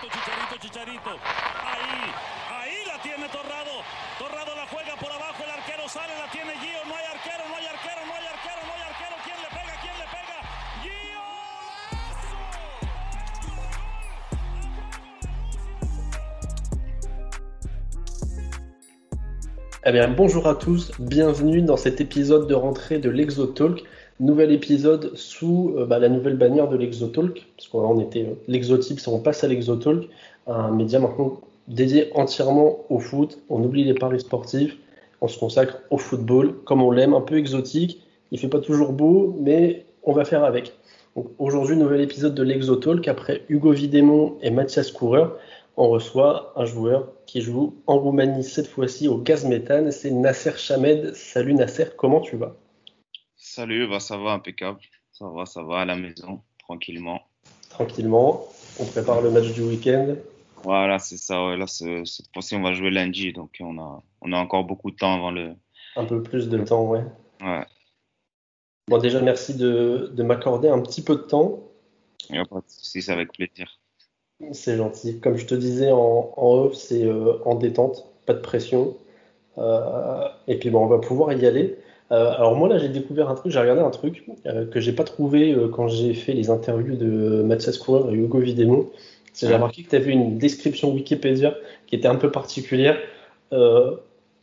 Chicharito, Chicharito, Chicharito. La Torrado. Torrado la sale, la tiene Gio. No hay arquero, no hay arquero, no hay arquero, no hay arquero. ¿Quién le le. Eh bien, bonjour à tous, bienvenue dans cet épisode de rentrée de l'Exotalk. Nouvel épisode sous euh, bah, la nouvelle bannière de l'Exotalk, parce qu'on on était euh, l'Exotips on passe à l'Exotalk, un média maintenant dédié entièrement au foot. On oublie les paris sportifs, on se consacre au football comme on l'aime, un peu exotique. Il fait pas toujours beau, mais on va faire avec. Aujourd'hui, nouvel épisode de l'Exotalk. Après Hugo Vidémon et Mathias Coureur, on reçoit un joueur qui joue en Roumanie cette fois-ci au gaz méthane. C'est Nasser Chamed. Salut Nasser, comment tu vas? Salut, bah ça va impeccable. Ça va, ça va à la maison, tranquillement. Tranquillement. On prépare le match du week-end. Voilà, c'est ça. Ouais. Là, ce- cette fois-ci, on va jouer lundi, donc on a, on a encore beaucoup de temps avant le. Un peu plus de temps, ouais. Ouais, Bon, déjà, merci de, de m'accorder un petit peu de temps. il n'y a pas de souci, c'est avec plaisir. C'est gentil. Comme je te disais en, en off, c'est euh, en détente, pas de pression. Euh, et puis bon, on va pouvoir y aller. Euh, alors moi là, j'ai découvert un truc, j'ai regardé un truc euh, que j'ai pas trouvé euh, quand j'ai fait les interviews de Mathias Coureur et Hugo Vidémon. C'est j'ai remarqué que tu avais une description Wikipédia qui était un peu particulière. Euh,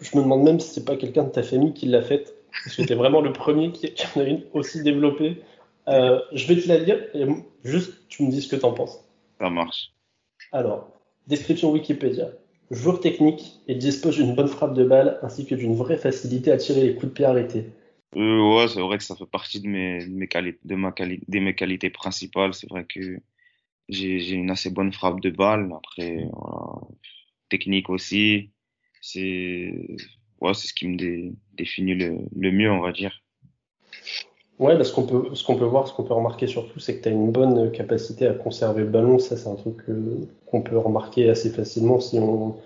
je me demande même si c'est pas quelqu'un de ta famille qui l'a faite, parce que tu es vraiment le premier qui, qui en a une aussi développée. Je vais te la lire et juste tu me dis ce que tu en penses. Ça marche. Alors, description Wikipédia. Joueur technique, il dispose d'une bonne frappe de balle ainsi que d'une vraie facilité à tirer les coups de pied arrêtés. Euh, ouais, c'est vrai que ça fait partie de mes, de mes, de ma mes qualités principales. C'est vrai que j'ai, une assez bonne frappe de balle. Après, technique aussi. C'est, ouais, ce qui me dé- définit le, le mieux, on va dire. Ouais, parce qu'on peut, ce qu'on peut voir, ce qu'on peut remarquer surtout, c'est que tu as une bonne capacité à conserver le ballon. Ça, c'est un truc euh, qu'on peut remarquer assez facilement si on,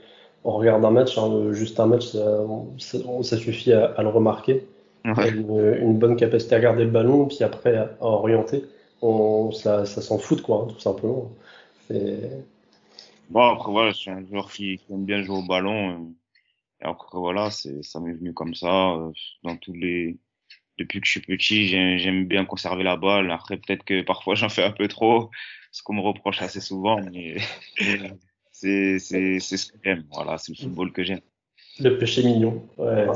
on regarde un match. hein, juste un match, ça, ça, ça suffit à, à le remarquer. Ouais, Une, une bonne capacité à garder le ballon, puis après à, à orienter. On, ça, ça s'en fout, quoi, hein, tout simplement. Bon, après, voilà, je suis un joueur qui, qui aime bien jouer au ballon. euh, Et après, voilà, c'est, ça m'est venu comme ça. euh, Dans tous les, depuis que je suis petit, j'ai- j'aime bien conserver la balle. Après, peut-être que parfois j'en fais un peu trop, ce qu'on me reproche assez souvent, mais c'est, ce que j'aime. Voilà, c'est le football que j'aime. Le péché mignon. Ouais.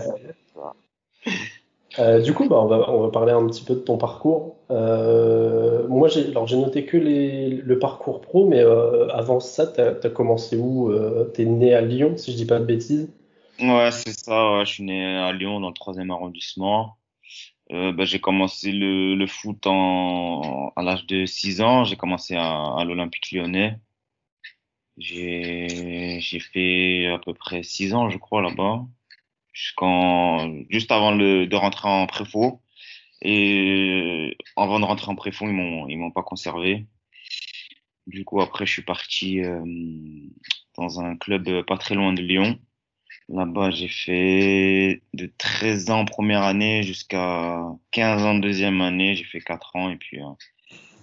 Euh, du coup, bah, on va, on va parler un petit peu de ton parcours. Euh, moi, j'ai, alors, j'ai noté que les, le parcours pro, mais euh, avant ça, tu as, commencé où? Euh, t'es né à Lyon, si je dis pas de bêtises? Ouais, c'est ça. ouais, je suis né à Lyon, dans le troisième arrondissement. Euh, bah, j'ai commencé le, le foot en, à l'âge de 6 ans. J'ai commencé à, à l'Olympique lyonnais. J'ai, fait à peu près 6 ans, je crois, là-bas. Juste avant le, de rentrer en préfo. Et avant de rentrer en préfo, ils m'ont, ils m'ont pas conservé. Du coup, après, je suis parti euh, dans un club pas très loin de Lyon. Là-bas, j'ai fait de 13 ans première année jusqu'à 15 ans deuxième année. J'ai fait 4 ans et puis euh,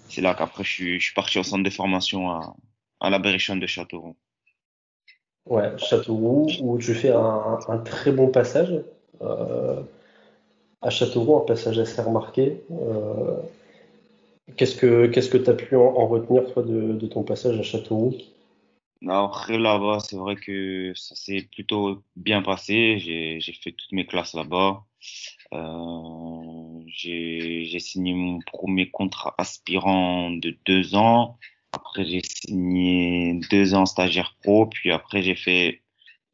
c'est là qu'après je suis, parti au centre de formation à, à la de Châteauroux. Ouais, Châteauroux, où tu fais un, très bon passage. Euh, à Châteauroux, un passage assez remarqué. Euh, qu'est-ce que qu'est-ce que tu as pu en, en retenir, toi, de ton passage à Châteauroux? Après là-bas, c'est vrai que ça s'est plutôt bien passé. J'ai, fait toutes mes classes là-bas. Euh, j'ai, j'ai signé mon premier contrat aspirant de deux ans. Après, j'ai signé deux ans stagiaire pro. Puis après, j'ai fait,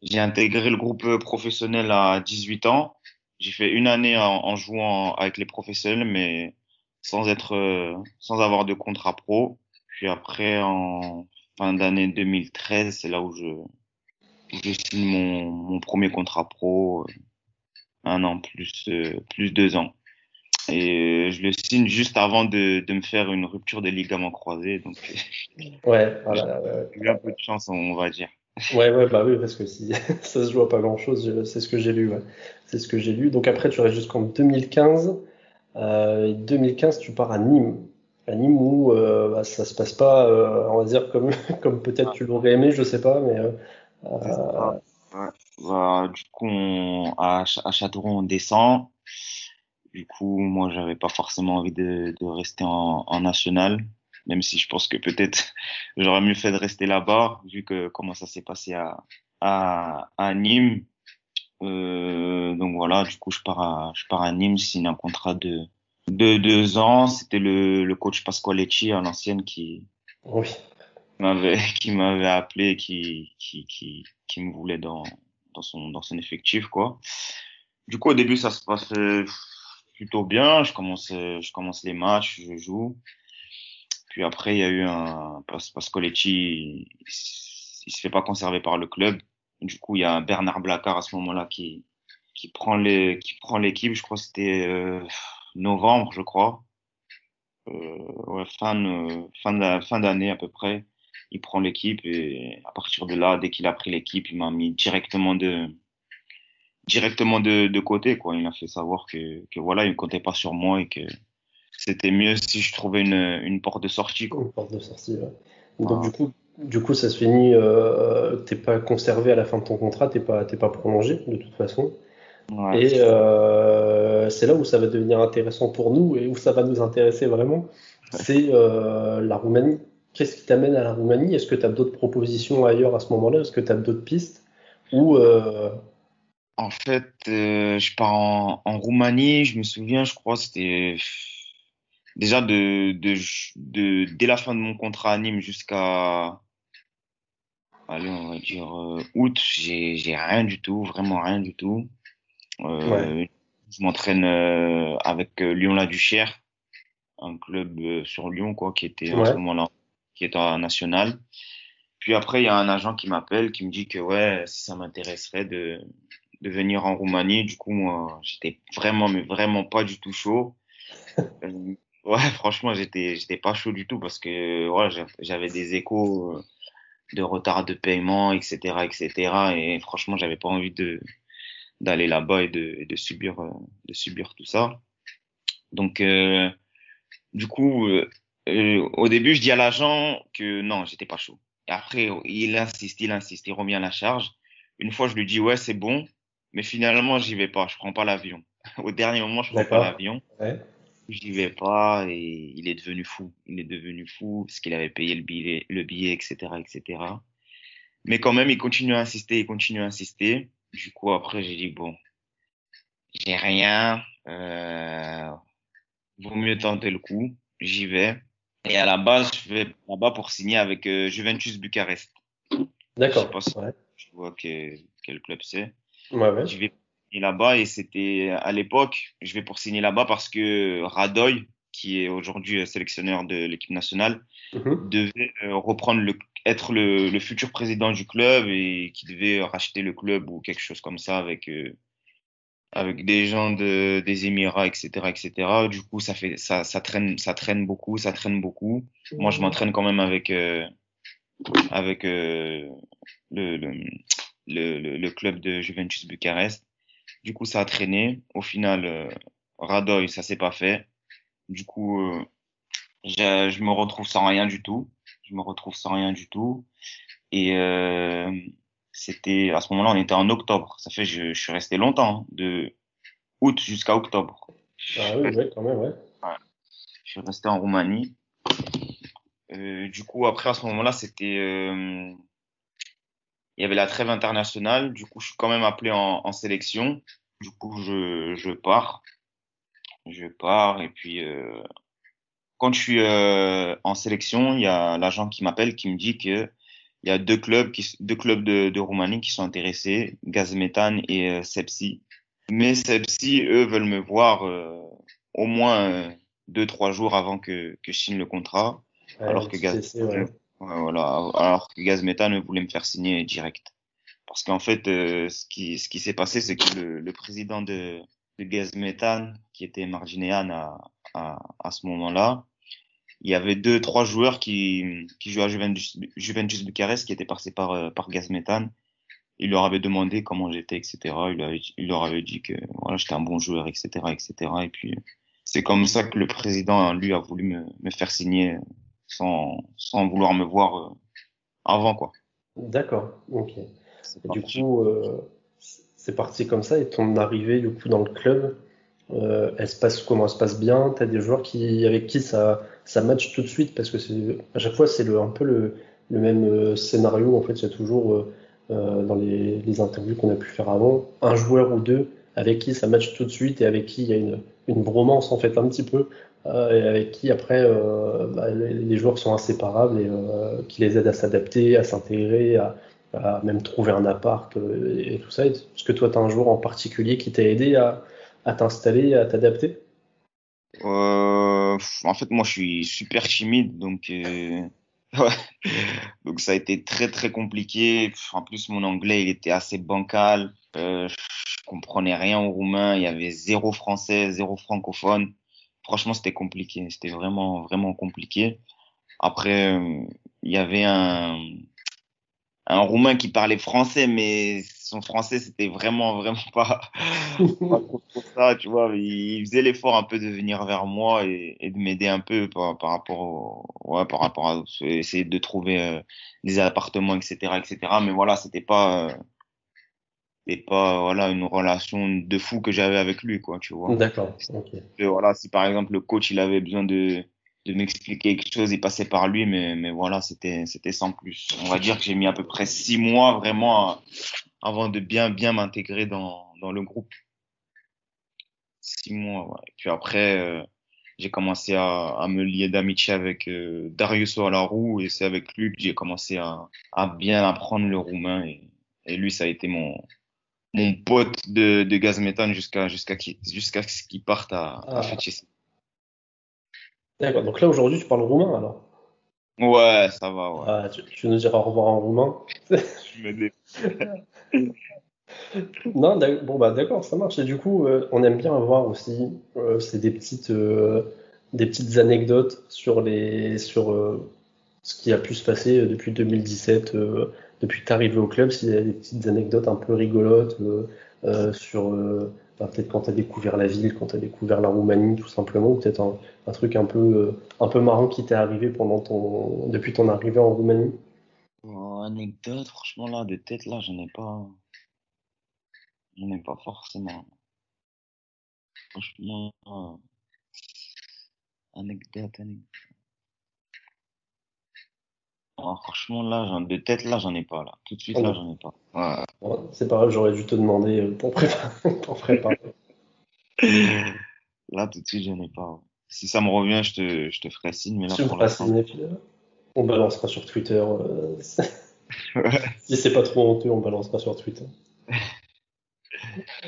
j'ai intégré le groupe professionnel à 18 ans. J'ai fait une année en, en jouant avec les professionnels, mais sans être, euh, sans avoir de contrat pro. Puis après, en fin d'année 2013, c'est là où je, où je signe mon, mon premier contrat pro, euh, un an plus, euh, plus deux ans. Et euh, je le signe juste avant de, de me faire une rupture des ligaments croisés. Donc, Ouais, voilà, j'ai eu un peu de chance, on va dire. ouais, ouais, bah oui, parce que si ça se joue à pas grand-chose, je- c'est ce que j'ai lu, ouais. C'est ce que j'ai lu. Donc après, tu restes jusqu'en 2015. Euh, 2015, tu pars à Nîmes. À Nîmes où bah, ça se passe pas, on va dire, comme, comme peut-être tu l'aurais aimé, je sais pas, mais. Bah, du coup, on, à, à Châteauroux, on descend. Du coup, moi, j'avais pas forcément envie de, de rester en, en, national, même si je pense que peut-être j'aurais mieux fait de rester là-bas, vu que comment ça s'est passé à, à, à Nîmes. Euh, donc voilà, du coup, je pars à, je pars à Nîmes, signe un contrat de, de deux ans. C'était le, le coach Pasqualetti à l'ancienne qui, oui. m'avait, qui m'avait appelé, qui, qui, qui, qui me voulait dans, dans son, dans son effectif, quoi. Du coup, au début, ça se passe plutôt bien. Je commence, je commence les matchs, je joue. Puis après, il y a eu un, Pascoletti, il, il se fait pas conserver par le club. Du coup, il y a un Bernard Blacard à ce moment-là qui, qui prend les, qui prend l'équipe. Je crois que c'était euh, novembre, je crois. Euh, ouais, fin, fin, fin d'année à peu près. Il prend l'équipe et à partir de là, dès qu'il a pris l'équipe, il m'a mis directement de, directement de, de, côté, quoi. Il m'a fait savoir que, que voilà, il ne comptait pas sur moi et que c'était mieux si je trouvais une, une porte de sortie, quoi. Une porte de sortie, ouais. Donc, ah. du coup, du coup, ça se finit, euh, t'es pas conservé à la fin de ton contrat, t'es pas, t'es pas prolongé, de toute façon. Ouais, et euh, c'est là où ça va devenir intéressant pour nous et où ça va nous intéresser vraiment. C'est euh, la Roumanie. Qu'est-ce qui t'amène à la Roumanie? Est-ce que tu as d'autres propositions ailleurs à ce moment-là? Est-ce que tu as d'autres pistes? Ou euh, En fait, je pars en, en, Roumanie. Je me souviens, je crois, c'était déjà de, de, de, dès la fin de mon contrat à Nîmes jusqu'à allez, on va dire euh, août, j'ai rien du tout, vraiment rien du tout. Ouais. Je m'entraîne avec Lyon-la-Duchère, un club sur Lyon quoi, qui était en Ouais. ce moment-là qui est en national. Puis après, il y a un agent qui m'appelle, qui me dit que ouais, si ça m'intéresserait de, de venir en Roumanie. Du coup, moi, j'étais vraiment, mais vraiment pas du tout chaud. Euh, ouais, franchement, j'étais, j'étais pas chaud du tout parce que ouais, j'a- j'avais des échos euh, de retard de paiement, etc., etc. Et franchement, j'avais pas envie de d'aller là-bas et de, et de subir, euh, de subir tout ça. Donc, euh, du coup, euh, au début, je dis à l'agent que non, j'étais pas chaud. Et après, il insiste, il insiste, il revient à la charge. Une fois, je lui dis ouais, c'est bon, mais finalement, j'y vais pas, je prends pas l'avion. Au dernier moment, je prends pas l'avion, Ouais. j'y vais pas et il est devenu fou. Il est devenu fou parce qu'il avait payé le billet, le billet, etc., etc. Mais quand même, il continue à insister, il continue à insister. Du coup, après, j'ai dit bon, j'ai rien, euh, vaut mieux tenter le coup, j'y vais. Et à la base, je vais là-bas pour signer avec euh, Juventus Bucarest. Je sais D'accord. pas si Ouais. tu vois que- quel club c'est. Ouais, ouais. Je vais signer là-bas et c'était à l'époque, je vais pour signer là-bas parce que Radoy, qui est aujourd'hui sélectionneur de l'équipe nationale, Mhm. devait euh, reprendre le, être le, le futur président du club et qui devait racheter le club ou quelque chose comme ça avec euh, avec des gens de, des Émirats, etc., etc. Du coup, ça fait, ça, ça traîne, ça traîne beaucoup, ça traîne beaucoup. Moi, je m'entraîne quand même avec, euh, avec euh, le, le, le, le- club de Juventus Bucarest. Du coup, ça a traîné. Au final, euh, Radoy, ça s'est pas fait. Du coup, euh, je, je me retrouve sans rien du tout. Je me retrouve sans rien du tout. Et euh, c'était à ce moment-là, on était en octobre. Ça fait, je, je suis resté longtemps, hein, de août jusqu'à octobre. Ah oui, ouais, quand même, ouais. Je suis resté en Roumanie. Euh, du coup, après, à ce moment-là, c'était, euh, il y avait la trêve internationale. Du coup, je suis quand même appelé en, en sélection. Du coup, je, je pars. Je pars. Et puis, euh, quand je suis euh, en sélection, il y a l'agent qui m'appelle, qui me dit que il y a deux clubs, qui, deux clubs de, de Roumanie qui sont intéressés, Gazmetan et euh, Sepsi. Mais Sepsi, eux, veulent me voir euh, au moins euh, deux, trois jours avant que, que je signe le contrat. Ouais, alors que Gaz, ouais. Voilà, alors que Gazmetan voulait me faire signer direct. Parce qu'en fait, euh, ce qui, ce qui s'est passé, c'est que le, le président de, de Gazmetan, qui était Marginean à, à, à ce moment-là, il y avait deux, trois joueurs qui, qui jouaient à Juventus, Juventus Bucarest, qui étaient passés par, euh, par Gazmetan. Il leur avait demandé comment j'étais, etc. Il, leur avait- il leur avait dit que voilà, j'étais un bon joueur, etc., etc. Et puis, c'est comme ça que le président, lui, a voulu me, me faire signer sans, sans vouloir me voir euh, avant, quoi. D'accord, ok. Du coup, euh, c'est parti comme ça. Et ton arrivée, du coup, dans le club, euh, elle se passe comment Elle se passe bien? Tu as des joueurs qui, avec qui ça, ça match tout de suite? Parce que à chaque fois, c'est un peu le, même euh, scénario. En fait, c'est toujours euh, dans les, interviews qu'on a pu faire avant, un joueur ou deux avec qui ça match tout de suite et avec qui il y a une, bromance en fait un petit peu et avec qui après bah, les, joueurs sont inséparables et qui les aident à s'adapter, à s'intégrer, à, même trouver un appart et, tout ça. Est-ce que toi, tu as un joueur en particulier qui t'a aidé à, à t'installer, à t'adapter? Euh, en fait, moi, je suis super timide, donc euh, donc ça a été très très compliqué. En plus, mon anglais, il était assez bancal. Euh, je comprenais rien au roumain. Il y avait zéro français, zéro francophone. Franchement, c'était compliqué. C'était vraiment vraiment compliqué. Après, euh, il y avait un un roumain qui parlait français, mais son français, c'était vraiment, vraiment pas, pas trop, trop ça, tu vois. Il, faisait l'effort un peu de venir vers moi et, et de m'aider un peu par, par rapport au, ouais, par rapport à essayer de trouver euh, des appartements, etc., etc. Mais voilà, c'était pas, euh, c'était pas, voilà, une relation de fou que j'avais avec lui, quoi, tu vois. D'accord. voilà, si par exemple le coach, il avait besoin de, de m'expliquer quelque chose, il passait par lui, mais, mais voilà, c'était, c'était sans plus. On va dire que j'ai mis à peu près six mois vraiment à- avant de bien, bien m'intégrer dans, dans le groupe. Six mois, ouais. Et puis après, euh, j'ai commencé à, à me lier d'amitié avec euh, Darius Alaroux et c'est avec lui que j'ai commencé à, à bien apprendre le roumain et, et lui, ça a été mon, mon pote de, de gaz méthane jusqu'à, jusqu'à jusqu'à ce qu'il parte à, à Ah. D'accord. Donc là, aujourd'hui, tu parles roumain alors Ouais, ça va, ouais. ah, tu, nous dire au revoir en roumain Je me dé- Non, bon bah d'accord, ça marche. Et du coup, euh, on aime bien avoir aussi, euh, c'est des petites, euh, des petites anecdotes sur les, sur ce qui a pu se passer depuis 2017, euh, depuis que tu arrivé au club, s'il y a des petites anecdotes un peu rigolotes sur peut-être quand tu as découvert la ville, quand tu as découvert la Roumanie, tout simplement, ou peut-être un, truc un peu, euh, un peu marrant qui t'est arrivé pendant ton, depuis ton arrivée en Roumanie. Anecdote, franchement, là, de tête, là, j'en ai pas. J'en ai pas forcément. Franchement, euh, anecdote, anecdote. Oh, franchement, là, j'en- de tête, là, j'en ai pas, là. Tout de suite, Oh là, j'en ai pas. Ouais. Bon, c'est pas grave, j'aurais dû te demander euh, pour préparer. Pour préparer. Là, tout de suite, j'en ai pas. Si ça me revient, je te, je te ferai signe, mais là, me pour l'instant. on balancera sur Twitter. euh, Ouais. si c'est pas trop honteux, on balancera sur Twitter.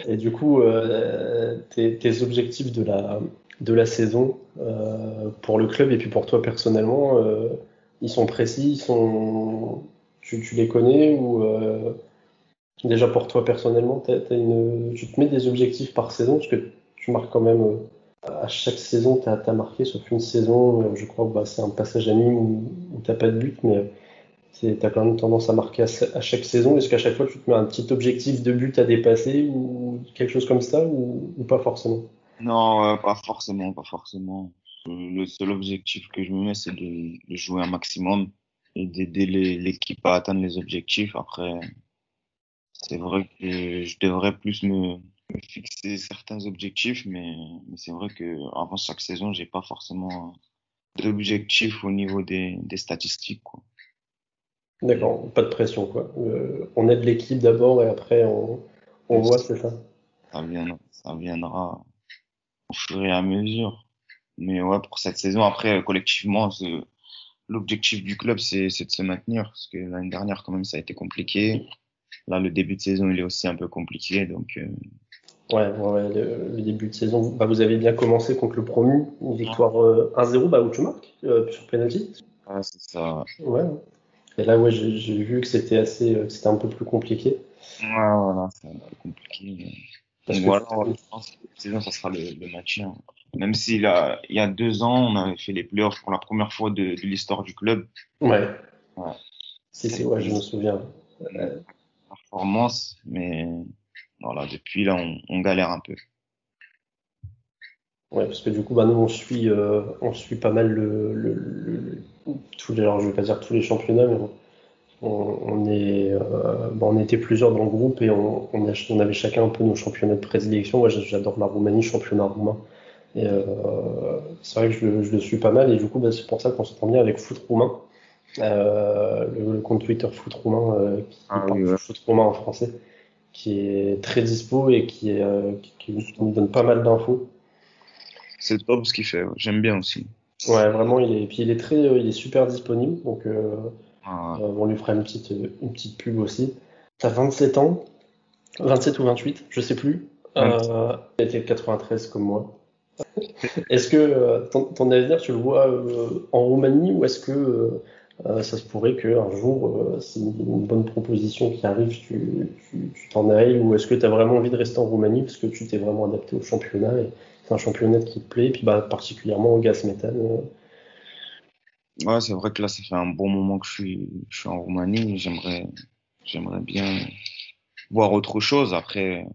Et du coup, euh, tes, tes objectifs de la, de la saison euh, pour le club et puis pour toi personnellement, ils sont précis, ils sont, tu, les connais ou euh, déjà pour toi personnellement, tu te mets des objectifs par saison parce que tu marques quand même euh, à chaque saison, tu as, marqué, sauf une saison, euh, je crois que bah, c'est un passage à Nîmes où, où tu pas de but, mais tu as quand même tendance à marquer à, chaque saison. Est-ce qu'à chaque fois tu te mets un petit objectif de but à dépasser ou quelque chose comme ça ou, pas forcément? Non, pas forcément, pas forcément. Euh, Le seul objectif que je me mets, c'est de, de jouer un maximum et d'aider l'équipe à atteindre les objectifs. Après, c'est vrai que je devrais plus me, me fixer certains objectifs, mais, mais c'est vrai que avant chaque saison, j'ai pas forcément d'objectif au niveau des, des statistiques, quoi. D'accord, pas de pression quoi. Euh, on aide l'équipe d'abord et après on, on voit, c'est ça. Ça viendra, ça viendra au fur et à mesure. Mais ouais, pour cette saison, après, collectivement, c'est- l'objectif du club, c'est c'est de se maintenir. Parce que l'année dernière, quand même, ça a été compliqué. Là, le début de saison, il est aussi un peu compliqué. Donc, euh, Ouais, ouais, ouais, le, le début de saison, bah, vous avez bien commencé contre le promu, une victoire euh, 1-0 bah, où tu marques euh, sur penalty. ouais, c'est ça. Ouais. Et là, ouais, j'ai vu que c'était assez, euh, c'était un peu plus compliqué. Ouais, voilà, c'est un peu compliqué. mais- Parce que voilà, je pense que cette saison, ça sera le, le maintien. Même s'il a, il y a deux ans, on avait fait les playoffs pour la première fois de, de l'histoire du club. Ouais. Ouais. Si, si, ouais, je me souviens. Euh, Performance, mais voilà, depuis là, on, on galère un peu. Ouais, parce que du coup, bah, nous, on suit, euh, on suit pas mal le, le, le, tous les, alors je vais pas dire tous les championnats, mais on, on est, euh, bah, on était plusieurs dans le groupe et on, on, a, on, avait chacun un peu nos championnats de prédilection. Moi, j'adore la Roumanie, championnat roumain. Et euh, c'est vrai que je, je, le suis pas mal et du coup, bah, c'est pour ça qu'on s'entend bien avec Foot Roumain, euh, le, le, compte Twitter Foot Roumain euh, qui ah, Foot Roumain en français, qui est très dispo et qui, est, qui, qui nous donne pas mal d'infos c'est top ce qu'il fait. J'aime bien aussi. Ouais, vraiment, il est, puis il est très, il est super disponible. Donc, ah. on lui fera une petite, une petite pub aussi. T'as 27 ans, 27 ou 28, je sais plus. Il était 93 comme moi. Est-ce que euh, ton, ton, avenir, tu le vois euh, en Roumanie ou est-ce que ça se pourrait qu'un jour, c'est une, bonne proposition qui arrive, tu t'en ailles ou est-ce que tu as vraiment envie de rester en Roumanie parce que tu t'es vraiment adapté au championnat et, c'est un championnat qui te plaît, et puis bah, particulièrement au gaz méthane. Euh? Ouais, c'est vrai que là, ça fait un bon moment que je suis, je suis en Roumanie. J'aimerais, j'aimerais bien voir autre chose. Après,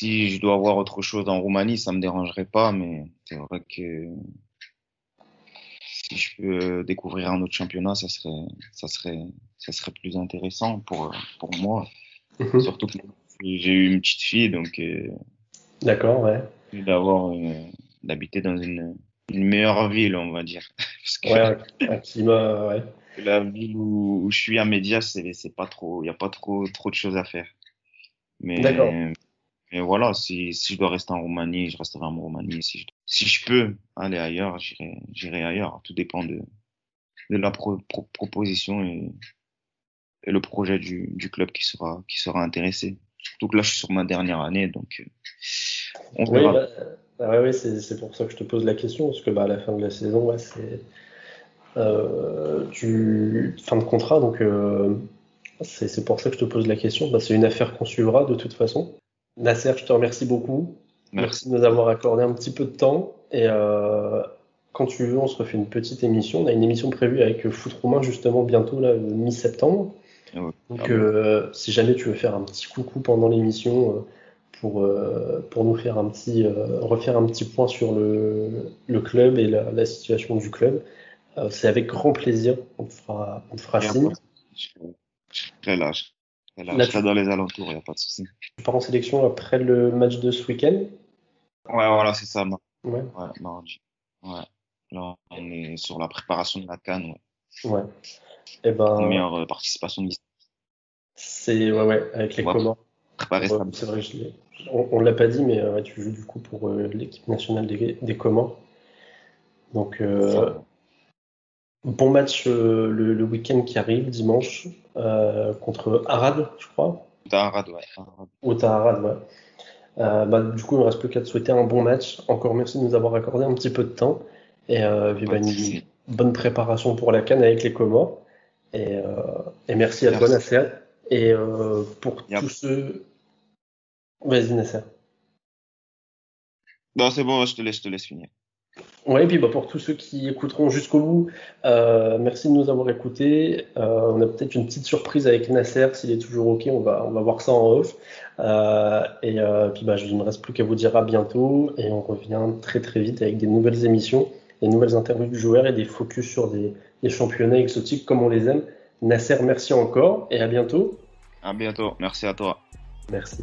si je dois voir autre chose en Roumanie, ça me dérangerait pas, mais c'est vrai que si je peux découvrir un autre championnat, ça serait, ça serait, ça serait plus intéressant pour, pour moi. Mhm. Surtout que j'ai eu une petite fille, donc euh, D'accord, ouais. D'avoir d'habiter dans une, une, meilleure ville, on va dire. Parce que ouais, un climat, ouais. La ville où, où je suis à Média, c'est pas trop, il y a pas trop trop de choses à faire. Mais D'accord. Mais voilà, si, si je dois rester en Roumanie, je resterai en Roumanie. Si je, si je peux aller ailleurs, j'irai ailleurs. Tout dépend de de la pro, pro, proposition et, et le projet du, du club qui sera qui sera intéressé. Surtout que là, je suis sur ma dernière année, donc on oui, bah, bah ouais, c'est pour ça que je te pose la question, parce que bah, à la fin de la saison, ouais, c'est euh, fin de contrat, donc euh, c'est pour ça que je te pose la question. Bah, c'est une affaire qu'on suivra de toute façon. Nasser, je te remercie beaucoup. Merci, de nous avoir accordé un petit peu de temps. Et euh, quand tu veux, on se refait une petite émission. On a une émission prévue avec Foot Roumain justement bientôt, là, mi-septembre. Ah donc, ah euh, si jamais tu veux faire un petit coucou pendant l'émission euh, pour, pour nous faire un petit, refaire un petit point sur le, le club et la, la, situation du club, c'est avec grand plaisir. On te fera, on te fera signe. Je serai là. Je serai, là, je serai dans les alentours, il n'y a pas de souci. Tu pars en sélection après le match de ce week-end Ouais, voilà, c'est ça. Ouais. ouais, mardi. Ouais. Là, on est sur la préparation de la canne. Ouais. ouais. Et eh ben, Première participation de C'est ouais, ouais, avec les Comores. Préparer ouais, C'est vrai, je on, on l'a pas dit, mais ouais, tu joues du coup pour euh, l'équipe nationale des, des Comores. Donc, euh, bon match euh, le, le week-end qui arrive, dimanche, euh, contre Arad, je crois. Arad, ouais. Ou Arad, ouais. Euh, bah, du coup, il ne reste plus qu'à te souhaiter un bon match. Encore merci de nous avoir accordé un petit peu de temps. Et euh, bah, une bonne préparation pour la canne avec les Comores. Et, euh, et merci à toi, Nasser. Et euh, pour yep. tous ceux. Vas-y, Nasser. Non, c'est bon, je te laisse, je te laisse finir. Ouais, et puis bah, pour tous ceux qui écouteront jusqu'au bout, euh, merci de nous avoir écoutés. Euh, on a peut-être une petite surprise avec Nasser, s'il est toujours OK, on va, on va voir ça en off. Euh, et puis bah, il ne me reste plus qu'à vous dire à bientôt, et on revient très très vite avec des nouvelles émissions, des nouvelles interviews du joueur et des focus sur des, des championnats exotiques comme on les aime. Nasser, merci encore, et à bientôt. À bientôt, merci à toi. Merci.